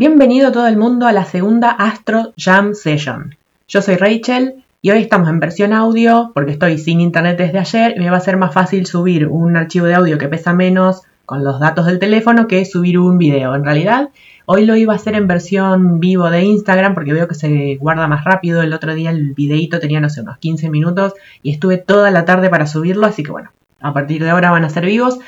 Bienvenido todo el mundo a la segunda Astro Jam Session. Yo soy Rachel y hoy estamos en versión audio porque estoy sin internet desde ayer y me va a ser más fácil subir un archivo de audio que pesa menos con los datos del teléfono que subir un video. En realidad, hoy lo iba a hacer en versión vivo de Instagram porque veo que se guarda más rápido. El otro día el videito tenía, no sé, unos 15 minutos y estuve toda la tarde para subirlo, así que bueno, a partir de ahora van a ser vivos.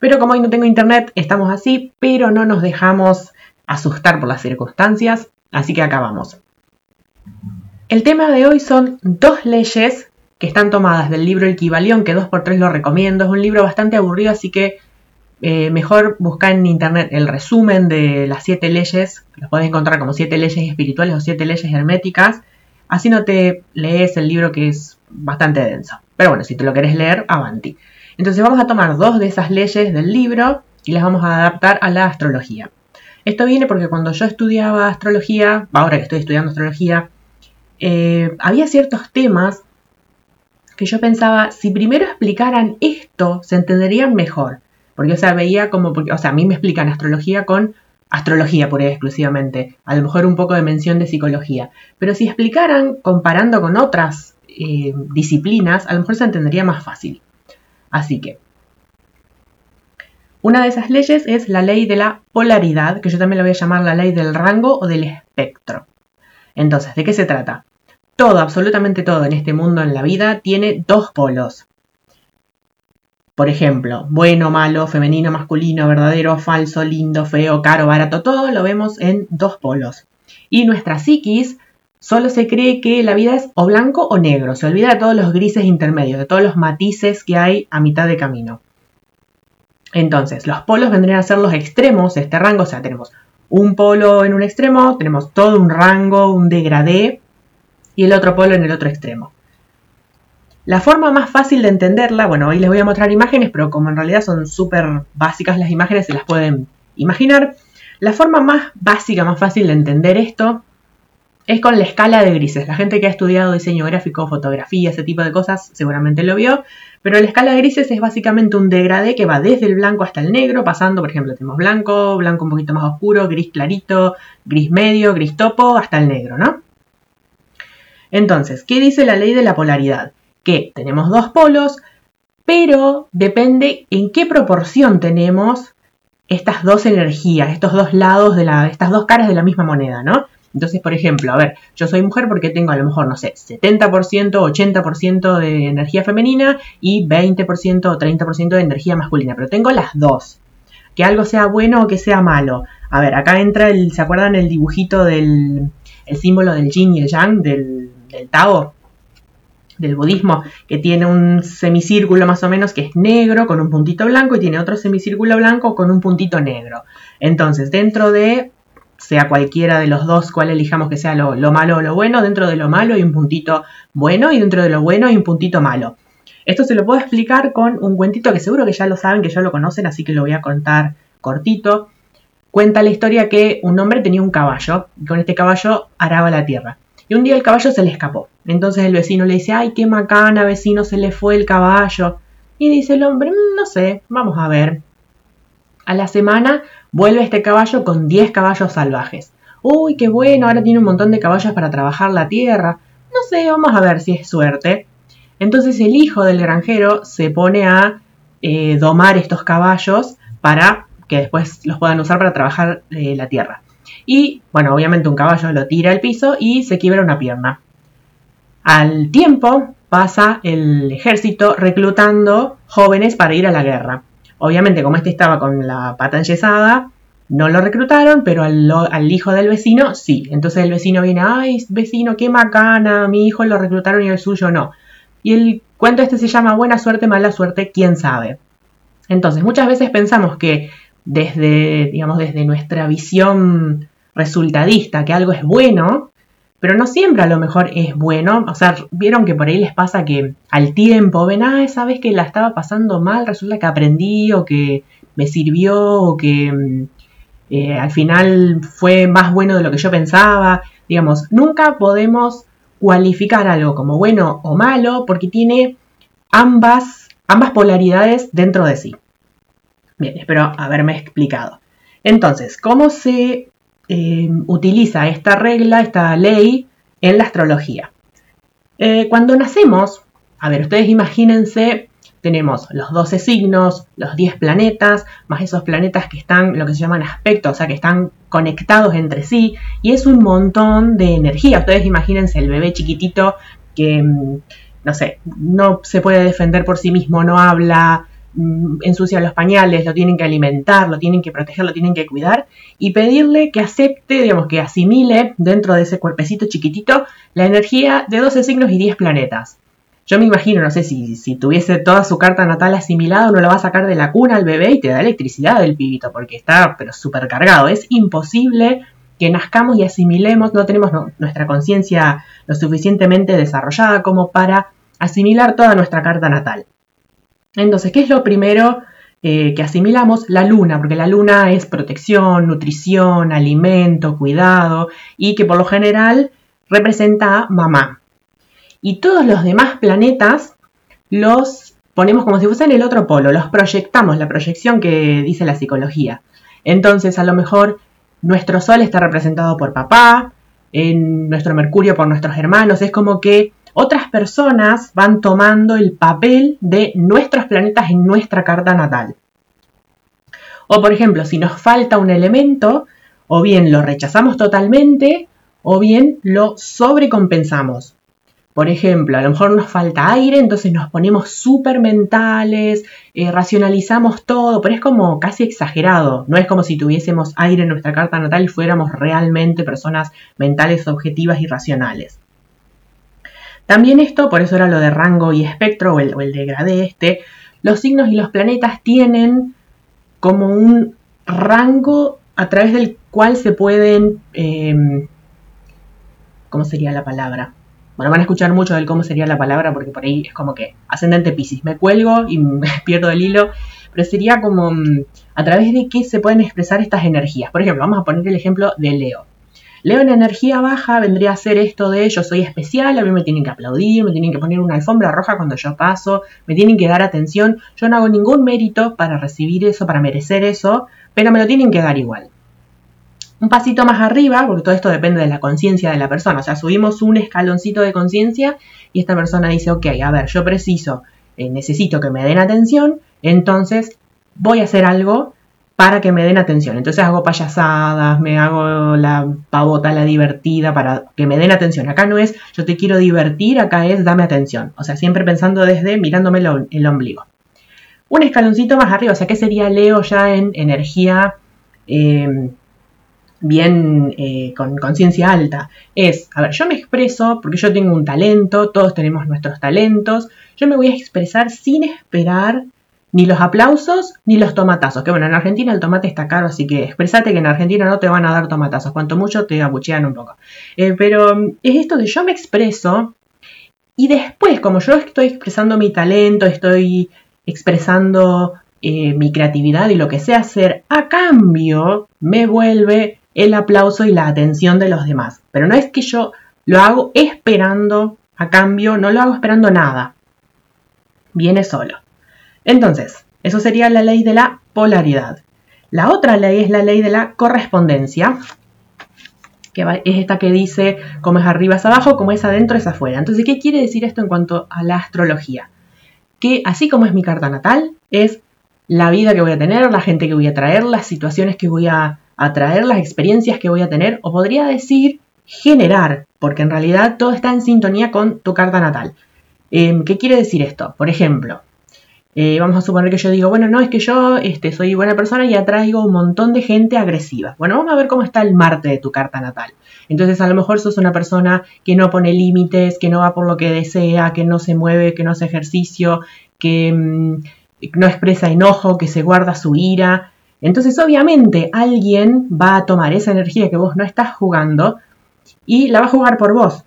Pero como hoy no tengo internet, estamos así, pero no nos dejamos asustar por las circunstancias, así que acá vamos. El tema de hoy son dos leyes que están tomadas del libro El Kibalión, que 2x3 lo recomiendo. Es un libro bastante aburrido, así que eh, mejor buscar en internet el resumen de las siete leyes. Los podés encontrar como siete leyes espirituales o siete leyes herméticas. Así no te lees el libro que es bastante denso. Pero bueno, si te lo querés leer, avanti. Entonces vamos a tomar dos de esas leyes del libro y las vamos a adaptar a la astrología. Esto viene porque cuando yo estudiaba astrología, ahora que estoy estudiando astrología, eh, había ciertos temas que yo pensaba, si primero explicaran esto, se entenderían mejor. Porque, o sea, veía como, o sea, a mí me explican astrología con astrología por ahí exclusivamente, a lo mejor un poco de mención de psicología. Pero si explicaran comparando con otras eh, disciplinas, a lo mejor se entendería más fácil. Así que, una de esas leyes es la ley de la polaridad, que yo también la voy a llamar la ley del rango o del espectro. Entonces, ¿de qué se trata? Todo, absolutamente todo en este mundo, en la vida, tiene dos polos. Por ejemplo, bueno, malo, femenino, masculino, verdadero, falso, lindo, feo, caro, barato, todo lo vemos en dos polos. Y nuestra psiquis solo se cree que la vida es o blanco o negro, se olvida de todos los grises intermedios, de todos los matices que hay a mitad de camino. Entonces, los polos vendrían a ser los extremos de este rango, o sea, tenemos un polo en un extremo, tenemos todo un rango, un degradé, y el otro polo en el otro extremo. La forma más fácil de entenderla, bueno, hoy les voy a mostrar imágenes, pero como en realidad son súper básicas las imágenes, se las pueden imaginar. La forma más básica, más fácil de entender esto es con la escala de grises. La gente que ha estudiado diseño gráfico, fotografía, ese tipo de cosas, seguramente lo vio. Pero la escala de grises es básicamente un degradé que va desde el blanco hasta el negro, pasando, por ejemplo, tenemos blanco, blanco un poquito más oscuro, gris clarito, gris medio, gris topo, hasta el negro, ¿no? Entonces, ¿qué dice la ley de la polaridad? Que tenemos dos polos, pero depende en qué proporción tenemos estas dos energías, estos dos lados de la, estas dos caras de la misma moneda, ¿no? Entonces, por ejemplo, a ver, yo soy mujer porque tengo a lo mejor, no sé, 70%, 80% de energía femenina y 20% o 30% de energía masculina, pero tengo las dos. Que algo sea bueno o que sea malo. A ver, acá entra el, ¿se acuerdan el dibujito del el símbolo del yin y el yang, del, del Tao? del budismo, que tiene un semicírculo más o menos que es negro con un puntito blanco y tiene otro semicírculo blanco con un puntito negro. Entonces, dentro de sea cualquiera de los dos, cual elijamos que sea lo, malo o lo bueno, dentro de lo malo hay un puntito bueno y dentro de lo bueno hay un puntito malo. Esto se lo puedo explicar con un cuentito que seguro que ya lo saben, que ya lo conocen, así que lo voy a contar cortito. Cuenta la historia que un hombre tenía un caballo y con este caballo araba la tierra. Y un día el caballo se le escapó. Entonces el vecino le dice, ay, qué macana, vecino, se le fue el caballo. Y dice el hombre, mm, no sé, vamos a ver. A la semana vuelve este caballo con 10 caballos salvajes. Uy, qué bueno, ahora tiene un montón de caballos para trabajar la tierra. No sé, vamos a ver si es suerte. Entonces el hijo del granjero se pone a eh, domar estos caballos para que después los puedan usar para trabajar eh, la tierra. Y bueno, obviamente un caballo lo tira al piso y se quiebra una pierna. Al tiempo pasa el ejército reclutando jóvenes para ir a la guerra. Obviamente, como este estaba con la pata enyesada, no lo reclutaron, pero al, hijo del vecino sí. Entonces el vecino viene, ay, vecino, qué macana, mi hijo lo reclutaron y el suyo no. Y el cuento este se llama Buena suerte, mala suerte, quién sabe. Entonces, muchas veces pensamos que desde, digamos, desde nuestra visión resultadista, que algo es bueno, pero no siempre a lo mejor es bueno. O sea, vieron que por ahí les pasa que al tiempo ven, ah, esa vez que la estaba pasando mal, resulta que aprendí o que me sirvió o que mm, eh, al final fue más bueno de lo que yo pensaba. Digamos, nunca podemos cualificar algo como bueno o malo porque tiene ambas, ambas polaridades dentro de sí. Bien, espero haberme explicado. Entonces, ¿cómo se eh, utiliza esta regla, esta ley en la astrología. Eh, cuando nacemos, a ver, ustedes imagínense, tenemos los 12 signos, los 10 planetas, más esos planetas que están, lo que se llaman aspectos, o sea, que están conectados entre sí, y es un montón de energía. Ustedes imagínense el bebé chiquitito que, mm, no sé, no se puede defender por sí mismo, no habla, Mm, ensucia los pañales, lo tienen que alimentar, lo tienen que proteger, lo tienen que cuidar y pedirle que acepte, digamos, que asimile dentro de ese cuerpecito chiquitito la energía de 12 signos y 10 planetas. Yo me imagino, no sé, si, si tuviese toda su carta natal asimilada, uno lo va a sacar de la cuna al bebé y te da electricidad del pibito, porque está pero súper cargado. Es imposible que nazcamos y asimilemos, no tenemos nuestra conciencia lo suficientemente desarrollada como para asimilar toda nuestra carta natal. Entonces, ¿qué es lo primero eh, que asimilamos? La luna, porque la luna es protección, nutrición, alimento, cuidado, y que por lo general representa a mamá. Y todos los demás planetas los ponemos como si fuesen el otro polo, los proyectamos, la proyección que dice la psicología. Entonces, a lo mejor nuestro Sol está representado por papá, en nuestro Mercurio por nuestros hermanos, es como que otras personas van tomando el papel de nuestros planetas en nuestra carta natal. O por ejemplo, si nos falta un elemento, o bien lo rechazamos totalmente, o bien lo sobrecompensamos. Por ejemplo, a lo mejor nos falta aire, entonces nos ponemos súper mentales, eh, racionalizamos todo, pero es como casi exagerado. No es como si tuviésemos aire en nuestra carta natal y fuéramos realmente personas mentales, objetivas y racionales. También esto, por eso era lo de rango y espectro o el, o degradé este, los signos y los planetas tienen como un rango a través del cual se pueden... Em, ¿Cómo sería la palabra? Bueno, van a escuchar mucho del cómo sería la palabra porque por ahí es como que ascendente Pisces. Me cuelgo y me pierdo el hilo, pero sería como mm, a través de qué se pueden expresar estas energías. Por ejemplo, vamos a poner el ejemplo de Leo. Leo en energía baja vendría a ser esto de yo soy especial, a mí me tienen que aplaudir, me tienen que poner una alfombra roja cuando yo paso, me tienen que dar atención, yo no hago ningún mérito para recibir eso, para merecer eso, pero me lo tienen que dar igual. Un pasito más arriba, porque todo esto depende de la conciencia de la persona, o sea, subimos un escaloncito de conciencia y esta persona dice, ok, a ver, yo preciso, eh, necesito que me den atención, entonces voy a hacer algo para que me den atención. Entonces hago payasadas, me hago la pavota, la divertida, para que me den atención. Acá no es yo te quiero divertir, acá es dame atención. O sea, siempre pensando desde mirándome el, ombligo. Un escaloncito más arriba, o sea, ¿qué sería Leo ya en energía em, bien eh, con conciencia alta? Es, a ver, yo me expreso porque yo tengo un talento, todos tenemos nuestros talentos, yo me voy a expresar sin esperar ni los aplausos ni los tomatazos. Que bueno, en Argentina el tomate está caro, así que expresate que en Argentina no te van a dar tomatazos. Cuanto mucho te abuchean un poco. Eh, pero mm, es esto de yo me expreso y después, como yo estoy expresando mi talento, estoy expresando eh, mi creatividad y lo que sé hacer, a cambio me vuelve el aplauso y la atención de los demás. Pero no es que yo lo hago esperando a cambio, no lo hago esperando nada. Viene solo. Entonces, eso sería la ley de la polaridad. La otra ley es la ley de la correspondencia, que es esta que dice cómo es arriba es abajo, como es adentro es afuera. Entonces, ¿qué quiere decir esto en cuanto a la astrología? Que así como es mi carta natal, es la vida que voy a tener, la gente que voy a traer, las situaciones que voy a atraer, las experiencias que voy a tener, o podría decir generar, porque en realidad todo está en sintonía con tu carta natal. Em, ¿Qué quiere decir esto? Por ejemplo, eh, vamos a suponer que yo digo, bueno, no, es que yo este, soy buena persona y atraigo un montón de gente agresiva. Bueno, vamos a ver cómo está el Marte de tu carta natal. Entonces, a lo mejor sos una persona que no pone límites, que no va por lo que desea, que no se mueve, que no hace ejercicio, que mm, no expresa enojo, que se guarda su ira. Entonces, obviamente, alguien va a tomar esa energía que vos no estás jugando y la va a jugar por vos.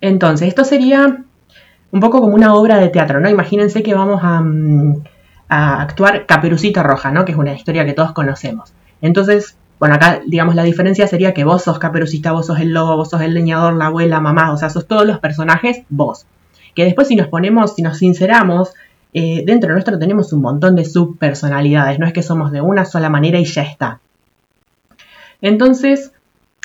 Entonces, esto sería un poco como una obra de teatro, ¿no? Imagínense que vamos mm, a, actuar Caperucita Roja, ¿no? Que es una historia que todos conocemos. Entonces, bueno, acá, digamos, la diferencia sería que vos sos Caperucita, vos sos el lobo, vos sos el leñador, la abuela, mamá, o sea, sos todos los personajes vos. Que después si nos ponemos, si nos sinceramos, eh, dentro de nuestro tenemos un montón de subpersonalidades, no es que somos de una sola manera y ya está. Entonces,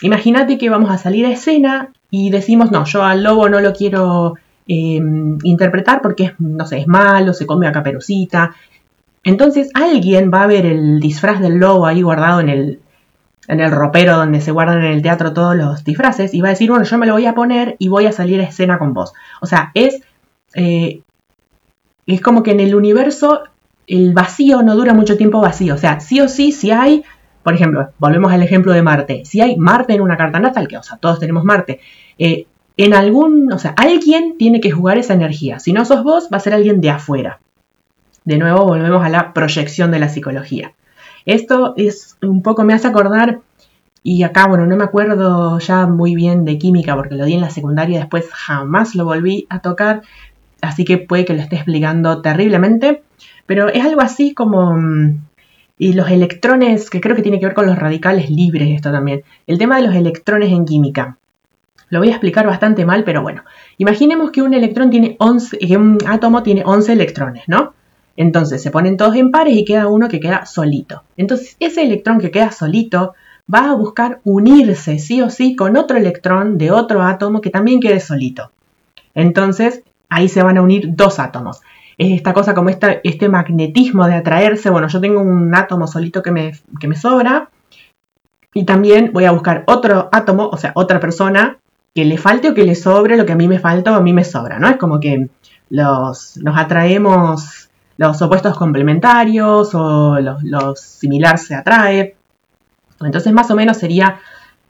imagínate que vamos a salir a escena y decimos, no, yo al lobo no lo quiero em, interpretar porque es, no sé, es malo, se come a caperucita. Entonces alguien va a ver el disfraz del lobo ahí guardado en el, en el ropero donde se guardan en el teatro todos los disfraces y va a decir, bueno, yo me lo voy a poner y voy a salir a escena con vos. O sea, es, eh, es como que en el universo el vacío no dura mucho tiempo vacío. O sea, sí o sí, si hay, por ejemplo, volvemos al ejemplo de Marte. Si hay Marte en una carta natal, que, o sea, todos tenemos Marte, eh, en algún, o sea, alguien tiene que jugar esa energía. Si no sos vos, va a ser alguien de afuera. De nuevo, volvemos a la proyección de la psicología. Esto es un poco, me hace acordar, y acá, bueno, no me acuerdo ya muy bien de química porque lo di en la secundaria, después jamás lo volví a tocar, así que puede que lo esté explicando terriblemente, pero es algo así como... Mm, y los electrones, que creo que tiene que ver con los radicales libres esto también. El tema de los electrones en química. Lo voy a explicar bastante mal, pero bueno. Imaginemos que un electrón tiene 11, que un átomo tiene 11 electrones, ¿no? Entonces se ponen todos en pares y queda uno que queda solito. Entonces ese electrón que queda solito va a buscar unirse sí o sí con otro electrón de otro átomo que también quede solito. Entonces ahí se van a unir dos átomos. Es esta cosa como este magnetismo de atraerse. Bueno, yo tengo un átomo solito que me, que me sobra y también voy a buscar otro átomo, o sea, otra persona que le falte o que le sobre lo que a mí me falta o a mí me sobra, ¿no? Es como que los, nos atraemos los opuestos complementarios o los, similar se atrae. Entonces más o menos sería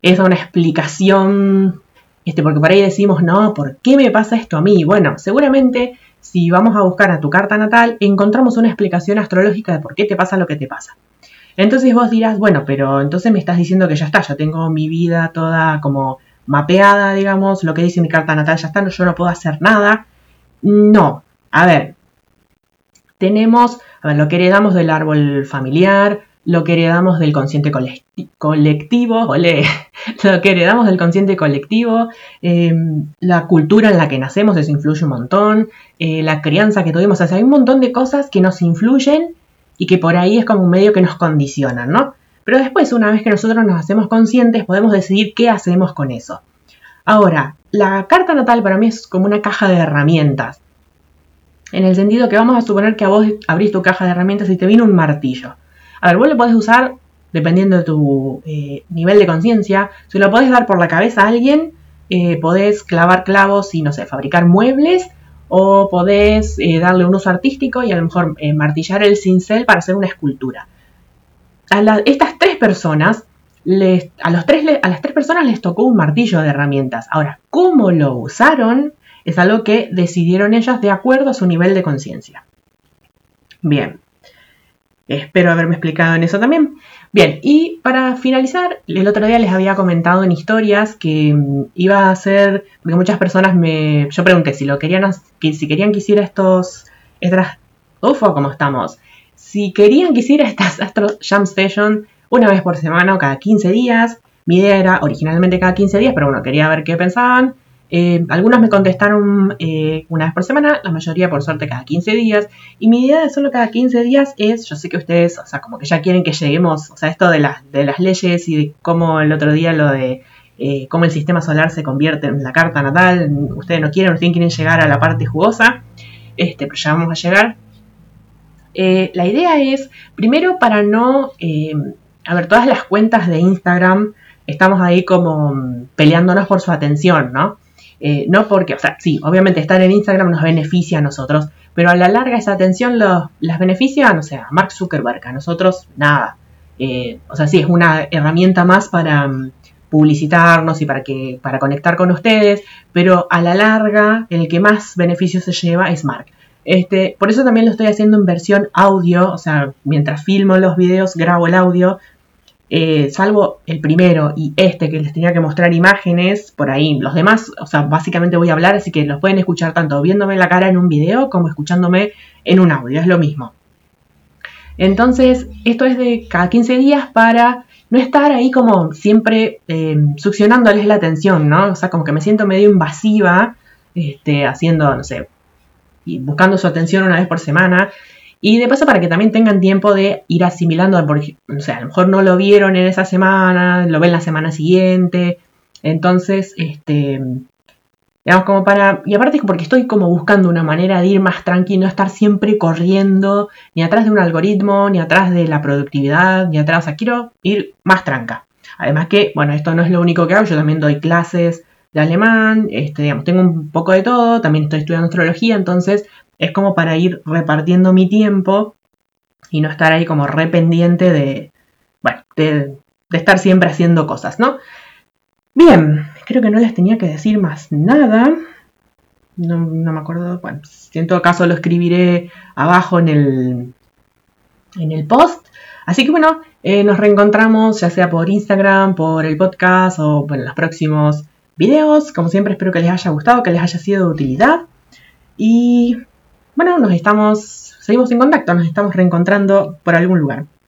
esa una explicación, este, porque por ahí decimos, no, ¿por qué me pasa esto a mí? Bueno, seguramente si vamos a buscar a tu carta natal, encontramos una explicación astrológica de por qué te pasa lo que te pasa. Entonces vos dirás, bueno, pero entonces me estás diciendo que ya está, ya tengo mi vida toda como mapeada, digamos, lo que dice mi carta natal ya está, yo no puedo hacer nada. No, a ver, tenemos, a ver, lo que heredamos del árbol familiar, lo que heredamos del consciente colectivo, lo que heredamos del consciente colectivo, em, la cultura en la que nacemos, eso influye un montón, eh, la crianza que tuvimos, o sea, hay un montón de cosas que nos influyen y que por ahí es como un medio que nos condicionan, ¿no? Pero después, una vez que nosotros nos hacemos conscientes, podemos decidir qué hacemos con eso. Ahora, la carta natal para mí es como una caja de herramientas. En el sentido que vamos a suponer que a vos abrís tu caja de herramientas y te viene un martillo. A ver, vos lo podés usar dependiendo de tu eh, nivel de conciencia. Si lo podés dar por la cabeza a alguien, eh, podés clavar clavos y, no sé, fabricar muebles. O podés eh, darle un uso artístico y a lo mejor martillar el cincel para hacer una escultura. A estas tres personas, a, los tres, a las tres personas les tocó un martillo de herramientas. Ahora, ¿cómo lo usaron? Es algo que decidieron ellas de acuerdo a su nivel de conciencia. Bien. Espero haberme explicado en eso también. Bien, y para finalizar, el otro día les había comentado en historias que mm, iba a hacer, porque muchas personas me, yo pregunté si lo querían, si querían que hiciera estos, estas, ufo, ¿cómo estamos? Si querían que hiciera estas Astro Jam Station una vez por semana o cada 15 días, mi idea era originalmente cada 15 días, pero bueno, quería ver qué pensaban. Eh, algunos me contestaron eh, una vez por semana, la mayoría por suerte cada 15 días. Y mi idea de solo cada 15 días es, yo sé que ustedes, o sea, como que ya quieren que lleguemos, o sea, esto de, las de las leyes y de cómo el otro día lo de eh, cómo el sistema solar se convierte en la carta natal, ustedes no quieren, ustedes quieren llegar a la parte jugosa, este, pero ya vamos a llegar. La idea es, primero para no, a ver, todas las cuentas de Instagram, estamos ahí como peleándonos por su atención, ¿no? Eh, no porque, o sea, sí, obviamente estar en Instagram nos beneficia a nosotros, pero a la larga esa atención las beneficia, no sé, a Mark Zuckerberg, a nosotros nada. Eh, o sea, sí, es una herramienta más para mm, publicitarnos y para, que, para conectar con ustedes, pero a la larga el que más beneficios se lleva es Mark. Este, por eso también lo estoy haciendo en versión audio, o sea, mientras filmo los videos, grabo el audio eh, salvo el primero y este que les tenía que mostrar imágenes, por ahí. Los demás, o sea, básicamente voy a hablar, así que los pueden escuchar tanto viéndome la cara en un video como escuchándome en un audio, es lo mismo. Entonces, esto es de cada 15 días para no estar ahí como siempre eh, succionándoles la atención, ¿no? O sea, como que me siento medio invasiva, este, haciendo, no sé, y buscando su atención una vez por semana. Y de paso para que también tengan tiempo de ir asimilando, porque, o sea, a lo mejor no lo vieron en esa semana, lo ven la semana siguiente. Entonces, este, digamos como para, y aparte es porque estoy como buscando una manera de ir más tranquilo, no estar siempre corriendo, ni atrás de un algoritmo, ni atrás de la productividad, ni atrás, o sea, quiero ir más tranca. Además que, bueno, esto no es lo único que hago, yo también doy clases de alemán, este, digamos, tengo un poco de todo, también estoy estudiando astrología, entonces es como para ir repartiendo mi tiempo y no estar ahí como rependiente de, bueno, de, estar siempre haciendo cosas, ¿no? Bien, creo que no les tenía que decir más nada. No, me acuerdo. Bueno, en todo caso lo escribiré abajo en el, en el post. Así que bueno, eh, nos reencontramos ya sea por Instagram, por el podcast o en los próximos videos. Como siempre espero que les haya gustado, que les haya sido de utilidad. Y bueno, nos estamos, seguimos en contacto, nos estamos reencontrando por algún lugar.